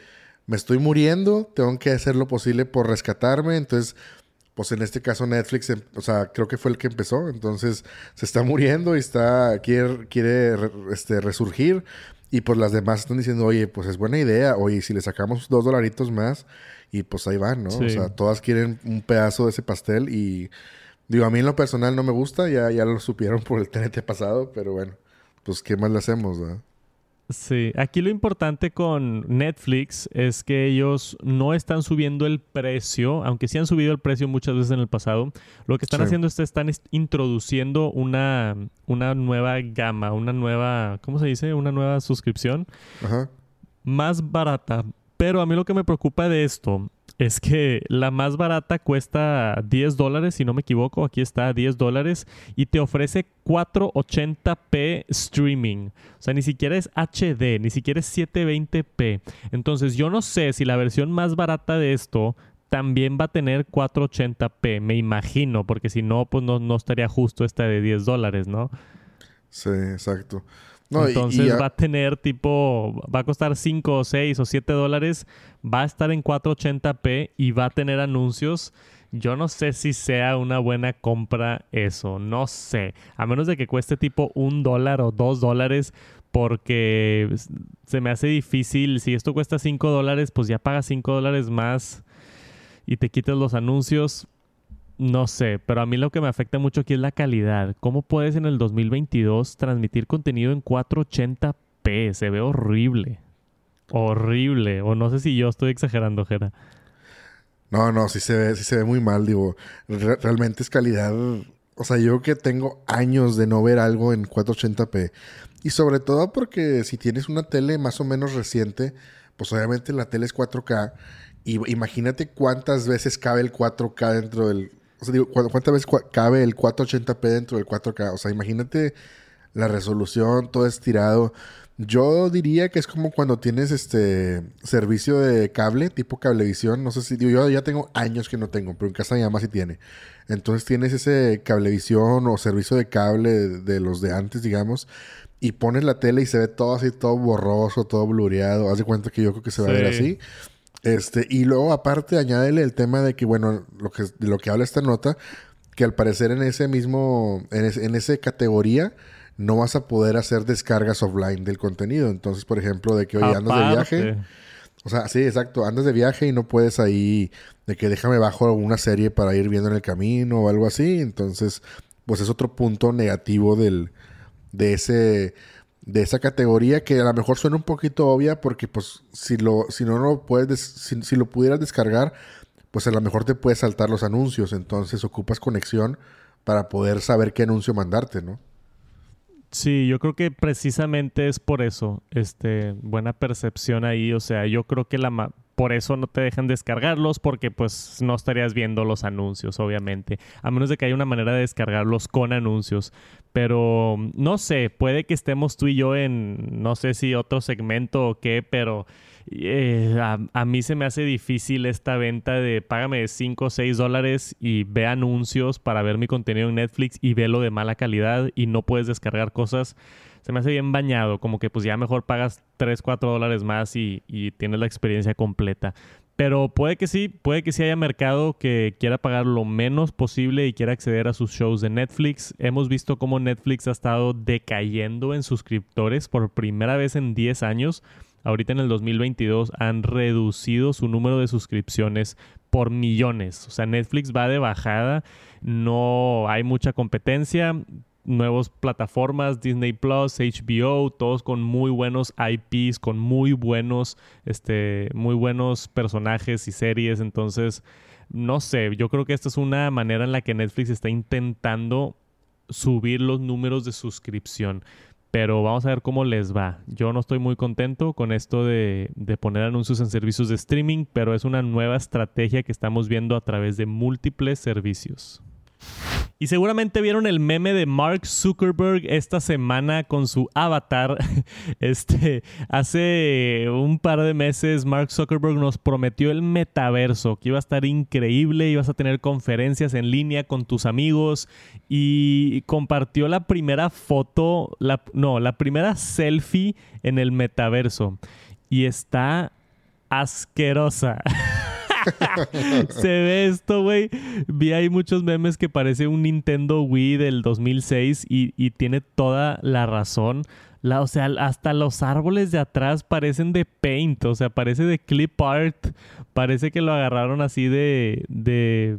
me estoy muriendo, tengo que hacer lo posible por rescatarme, entonces pues en este caso Netflix, em, o sea, creo que fue el que empezó, entonces se está muriendo y está quiere, quiere este, resurgir Y pues las demás están diciendo, oye, pues es buena idea. Oye, si le sacamos dos dolaritos más, y pues ahí van, ¿no? O sea, todas quieren un pedazo de ese pastel y digo, a mí en lo personal no me gusta, ya, ya lo supieron por el TNT pasado, pero bueno, pues qué más le hacemos, ¿verdad? Sí, aquí lo importante con Netflix es que ellos no están subiendo el precio, aunque sí han subido el precio muchas veces en el pasado. Lo que están haciendo es que están introduciendo una, una nueva gama, una nueva, ¿cómo se dice? Una nueva suscripción Ajá. más barata. Pero a mí lo que me preocupa de esto es que la más barata cuesta 10 dólares, si no me equivoco, aquí está 10 dólares, y te ofrece 480p streaming. O sea, ni siquiera es HD, ni siquiera es 720p. Entonces yo no sé si la versión más barata de esto también va a tener 480p, me imagino, porque si no, pues no, no estaría justo esta de 10 dólares, ¿no? Sí, exacto. Entonces va a tener tipo, va a costar 5 o 6 o 7 dólares, va a estar en 480p y va a tener anuncios. Yo no sé si sea una buena compra eso, no sé. A menos de que cueste tipo un dólar o dos dólares, porque se me hace difícil. Si esto cuesta 5 dólares, pues ya pagas 5 dólares más y te quitas los anuncios. No sé, pero a mí lo que me afecta mucho aquí es la calidad. ¿Cómo puedes en el 2022 transmitir contenido en 480p? Se ve horrible. Horrible. O no sé si yo estoy exagerando, Jera. No, no, sí se ve, sí se ve muy mal, digo. realmente es calidad. O sea, yo que tengo años de no ver algo en 480p. Y sobre todo porque si tienes una tele más o menos reciente, pues obviamente la tele es 4K. Y imagínate cuántas veces cabe el 4K dentro del, o sea, digo, ¿cuántas veces cabe el 480p dentro del 4K? O sea, imagínate la resolución, todo estirado. Yo diría que es como cuando tienes este servicio de cable, tipo cablevisión. No sé si digo, yo ya tengo años que no tengo, pero en casa mi mamá sí tiene. Entonces tienes ese cablevisión o servicio de cable de, los de antes, digamos, y pones la tele y se ve todo así, todo borroso, todo blureado. Haz de cuenta que yo creo que se va a ver así. Este, y luego aparte añádele el tema de que, bueno, lo que, de lo que habla esta nota, que al parecer en ese mismo, en, en esa categoría, no vas a poder hacer descargas offline del contenido. Entonces, por ejemplo, de que hoy andas de viaje. O sea, sí, exacto. Andas de viaje y no puedes ahí, de que déjame bajo una serie para ir viendo en el camino o algo así. Entonces, pues es otro punto negativo del, de ese de esa categoría que a lo mejor suena un poquito obvia porque pues si lo si no lo puedes si, lo pudieras descargar pues a lo mejor te puedes saltar los anuncios. Entonces ocupas conexión para poder saber qué anuncio mandarte no sí yo creo que precisamente es por eso este buena percepción ahí o sea yo creo que la por eso no te dejan descargarlos porque pues no estarías viendo los anuncios, obviamente. A menos de que haya una manera de descargarlos con anuncios. Pero no sé, puede que estemos tú y yo en no sé si otro segmento o qué, pero eh, a, mí se me hace difícil esta venta de págame 5 o 6 dólares y ve anuncios para ver mi contenido en Netflix y lo de mala calidad y no puedes descargar cosas se me hace bien bañado, como que pues ya mejor pagas 3, 4 dólares más y, tienes la experiencia completa. Pero puede que sí, puede que sí haya mercado que quiera pagar lo menos posible y quiera acceder a sus shows de Netflix. Hemos visto cómo Netflix ha estado decayendo en suscriptores por primera vez en 10 años. Ahorita en el 2022 han reducido su número de suscripciones por millones. O sea, Netflix va de bajada, no hay mucha competencia nuevas plataformas, Disney Plus, HBO, todos con muy buenos IPs, con muy buenos, este, muy buenos personajes y series. Entonces, no sé, yo creo que esta es una manera en la que Netflix está intentando subir los números de suscripción. Pero vamos a ver cómo les va. Yo no estoy muy contento con esto de, poner anuncios en servicios de streaming, pero es una nueva estrategia que estamos viendo a través de múltiples servicios. Y seguramente vieron el meme de Mark Zuckerberg esta semana con su avatar. [laughs] Este, hace un par de meses Mark Zuckerberg nos prometió el metaverso, que iba a estar increíble, ibas a tener conferencias en línea con tus amigos y compartió la primera foto, la, no, la primera selfie en el metaverso. Y está asquerosa. [laughs] [laughs] Se ve esto, güey. Vi ahí muchos memes que parece un Nintendo Wii del 2006 y, y tiene toda la razón. O sea, hasta los árboles de atrás parecen de paint, o sea, parece de clip art. Parece que lo agarraron así de. de.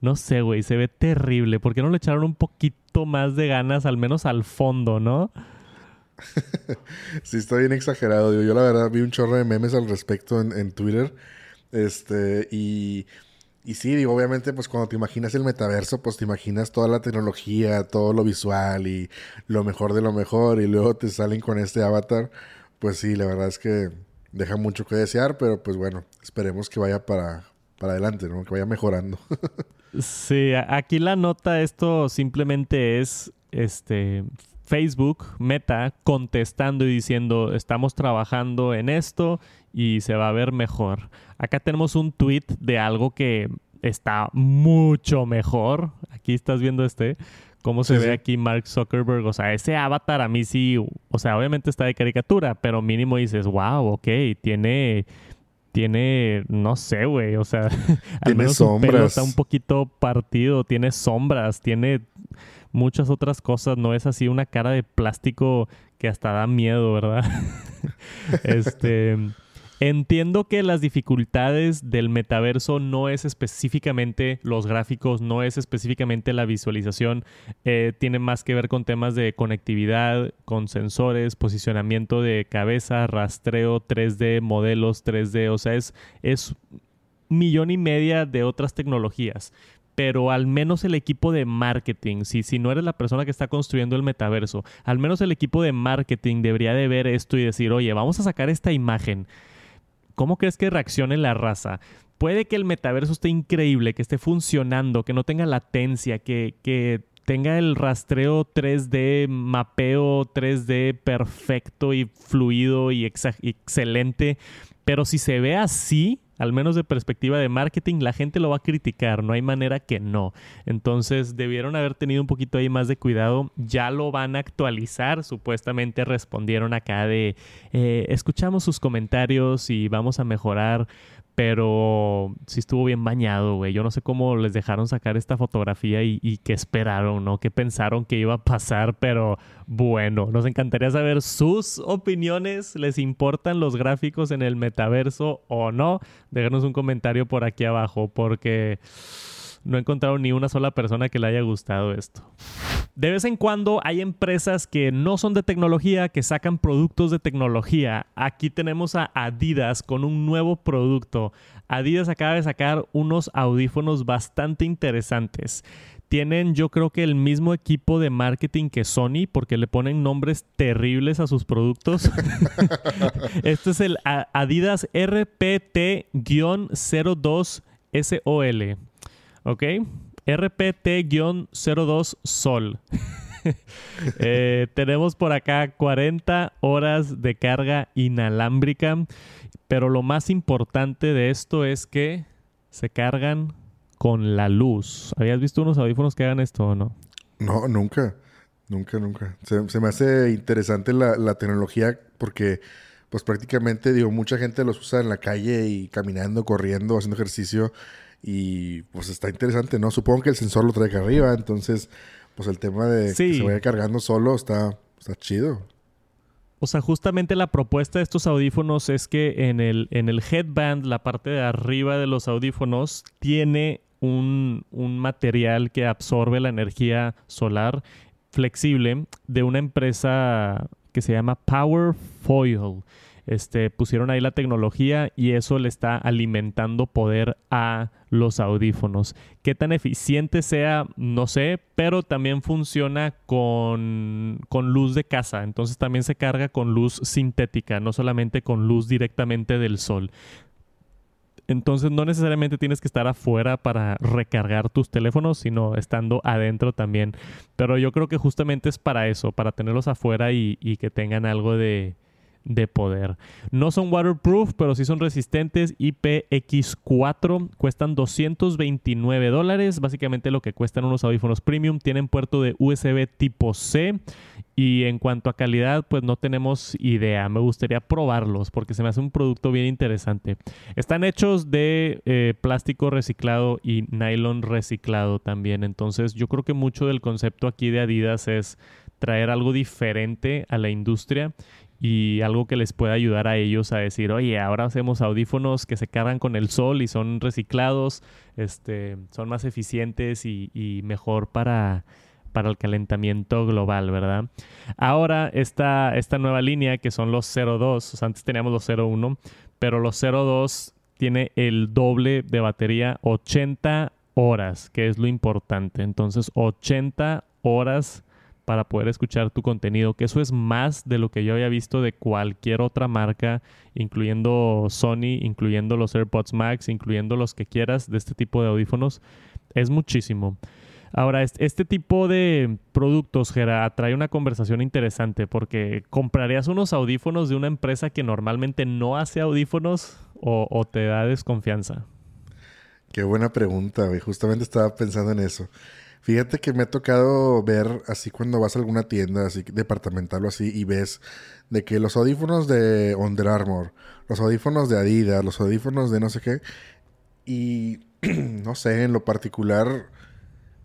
No sé, güey, se ve terrible. ¿Por qué no le echaron un poquito más de ganas, al menos al fondo, no? [laughs] sí, está bien exagerado. Yo, la verdad vi un chorro de memes al respecto en Twitter. Este, y y sí, digo, obviamente, pues cuando te imaginas el metaverso, pues te imaginas toda la tecnología, todo lo visual y lo mejor de lo mejor, y luego te salen con este avatar. Pues sí, la verdad es que deja mucho que desear, pero pues bueno, esperemos que vaya para, para adelante, ¿no? Que vaya mejorando. [laughs] sí, aquí la nota, esto simplemente es este Facebook, Meta, contestando y diciendo, estamos trabajando en esto y se va a ver mejor. Acá tenemos un tweet de algo que está mucho mejor. Aquí estás viendo este, cómo se ve aquí Mark Zuckerberg. O sea, ese avatar a mí sí, o sea, obviamente está de caricatura, pero mínimo dices, wow, ok, tiene tiene, no sé, güey, o sea, [laughs] al menos sombras. está un poquito partido, tiene sombras, tiene muchas otras cosas. No es así una cara de plástico que hasta da miedo, ¿verdad? [laughs] este. Entiendo que las dificultades del metaverso no es específicamente los gráficos, no es específicamente la visualización, eh, tiene más que ver con temas de conectividad, con sensores, posicionamiento de cabeza, rastreo 3D, modelos 3D, o sea, es, es millón y media de otras tecnologías pero al menos el equipo de marketing, si, si no eres la persona que está construyendo el metaverso, al menos el equipo de marketing debería de ver esto y decir, oye, vamos a sacar esta imagen. ¿Cómo crees que reaccione la raza? Puede que el metaverso esté increíble, que esté funcionando, que no tenga latencia, que, que tenga el rastreo 3D, mapeo 3D perfecto y fluido y excelente, pero si se ve así, al menos de perspectiva de marketing, la gente lo va a criticar, no hay manera que no. Entonces debieron haber tenido un poquito ahí más de cuidado, ya lo van a actualizar, supuestamente respondieron acá de, eh, escuchamos sus comentarios y vamos a mejorar pero sí estuvo bien bañado, güey. Yo no sé cómo les dejaron sacar esta fotografía y, qué esperaron, ¿no? ¿Qué pensaron que iba a pasar? Pero bueno, nos encantaría saber sus opiniones. ¿Les importan los gráficos en el metaverso o no? Déjenos un comentario por aquí abajo porque no he encontrado ni una sola persona que le haya gustado esto. De vez en cuando hay empresas que no son de tecnología, que sacan productos de tecnología. Aquí tenemos a Adidas con un nuevo producto. Adidas acaba de sacar unos audífonos bastante interesantes. Tienen yo creo que el mismo equipo de marketing que Sony porque le ponen nombres terribles a sus productos. [laughs] este es el Adidas RPT-02SOL. ¿Ok? RPT-02 Sol. [laughs] Eh, tenemos por acá 40 horas de carga inalámbrica, pero lo más importante de esto es que se cargan con la luz. ¿Habías visto unos audífonos que hagan esto o no? No, nunca. Nunca, nunca. Se, me hace interesante la, tecnología porque, pues prácticamente, digo, mucha gente los usa en la calle y caminando, corriendo, haciendo ejercicio. Y pues está interesante, ¿no? Supongo que el sensor lo trae acá arriba, entonces, pues el tema de que se vaya cargando solo está, está chido. O sea, justamente la propuesta de estos audífonos es que en el, en el headband, la parte de arriba de los audífonos, tiene un, un material que absorbe la energía solar flexible de una empresa que se llama Power Foil. Este, pusieron ahí la tecnología y eso le está alimentando poder a los audífonos. Qué tan eficiente sea, no sé, pero también funciona con, con luz de casa. Entonces también se carga con luz sintética, no solamente con luz directamente del sol. Entonces no necesariamente tienes que estar afuera para recargar tus teléfonos, sino estando adentro también. Pero yo creo que justamente es para eso, para tenerlos afuera y que tengan algo de, de poder. No son waterproof, pero sí son resistentes. IPX4 cuestan 229 dólares, básicamente lo que cuestan unos audífonos premium. Tienen puerto de USB tipo C Y en cuanto a calidad, pues no tenemos idea. Me gustaría probarlos porque se me hace un producto bien interesante. Están hechos de eh, plástico reciclado y nylon reciclado también. Entonces yo creo que mucho del concepto aquí de Adidas es traer algo diferente a la industria y algo que les pueda ayudar a ellos a decir, oye, ahora hacemos audífonos que se cargan con el sol y son reciclados, este, son más eficientes y, mejor para para el calentamiento global, ¿verdad? Ahora esta, esta nueva línea que son los 02, antes teníamos los 01, pero los 02 tiene el doble de batería, 80 horas, que es lo importante. Entonces, 80 horas para poder escuchar tu contenido, que eso es más de lo que yo había visto de cualquier otra marca, incluyendo Sony, incluyendo los AirPods Max, incluyendo los que quieras de este tipo de audífonos. Es muchísimo. Ahora, este tipo de productos, Gera, atrae una conversación interesante porque ¿comprarías unos audífonos de una empresa que normalmente no hace audífonos o, te da desconfianza? Qué buena pregunta. Justamente estaba pensando en eso. Fíjate que me ha tocado ver así cuando vas a alguna tienda así departamental o así y ves de que los audífonos de Under Armour, los audífonos de Adidas, los audífonos de no sé qué y [clears throat] no sé, en lo particular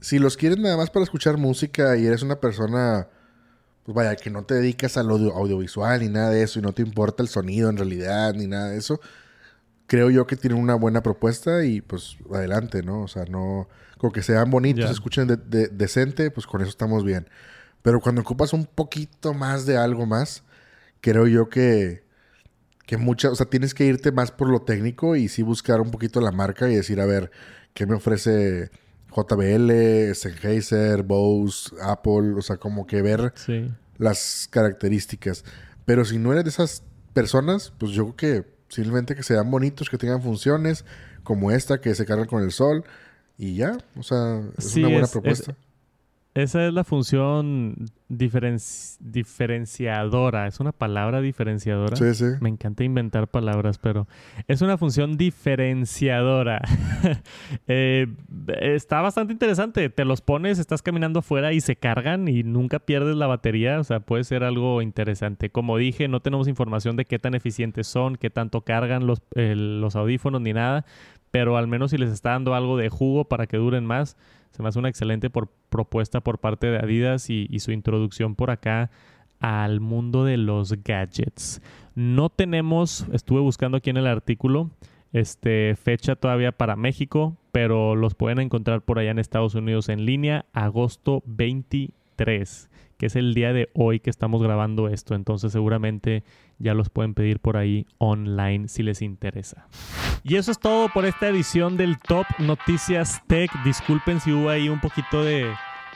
si los quieres nada más para escuchar música y eres una persona, pues vaya, que no te dedicas al audiovisual ni nada de eso y no te importa el sonido en realidad ni nada de eso, creo yo que tienen una buena propuesta y pues adelante, ¿no? O sea, no, con que sean bonitos, escuchen de, decente, pues con eso estamos bien. Pero cuando ocupas un poquito más de algo más, creo yo que, que muchas, o sea, tienes que irte más por lo técnico y sí buscar un poquito la marca y decir, a ver, ¿qué me ofrece? JBL, Sennheiser, Bose, Apple, o sea, como que ver las características. Pero si no eres de esas personas, pues yo creo que simplemente que sean bonitos, que tengan funciones, como esta, que se cargan con el sol, y ya, o sea, es una buena propuesta. Esa es la función diferenciadora. ¿Es una palabra diferenciadora? Sí, sí. Me encanta inventar palabras, pero es una función diferenciadora. [laughs] Eh, está bastante interesante. Te los pones, estás caminando afuera y se cargan y nunca pierdes la batería. O sea, puede ser algo interesante. Como dije, no tenemos información de qué tan eficientes son, qué tanto cargan los, los audífonos ni nada. Pero al menos si les está dando algo de jugo para que duren más se me hace una excelente propuesta por parte de Adidas y, su introducción por acá al mundo de los gadgets. No tenemos, estuve buscando aquí en el artículo, este, fecha todavía para México, pero los pueden encontrar por allá en Estados Unidos en línea, agosto 23 es el día de hoy que estamos grabando esto. Entonces seguramente ya los pueden pedir por ahí online si les interesa. Y eso es todo por esta edición del Top Noticias Tech. Disculpen si hubo ahí un poquito de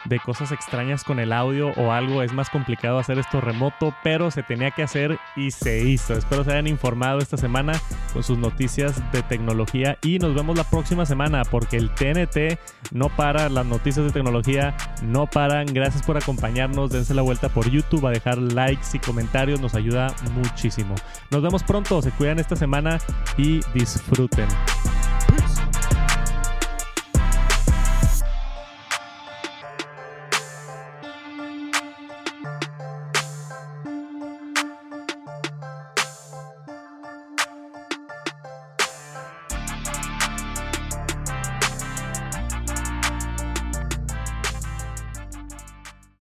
de cosas extrañas con el audio o algo. Es más complicado hacer esto remoto, pero se tenía que hacer y se hizo. Espero se hayan informado esta semana con sus noticias de tecnología y nos vemos la próxima semana porque el TNT no para, las noticias de tecnología no paran. Gracias por acompañarnos, dense la vuelta por YouTube a dejar likes y comentarios, nos ayuda muchísimo. Nos vemos pronto, se cuidan esta semana y disfruten.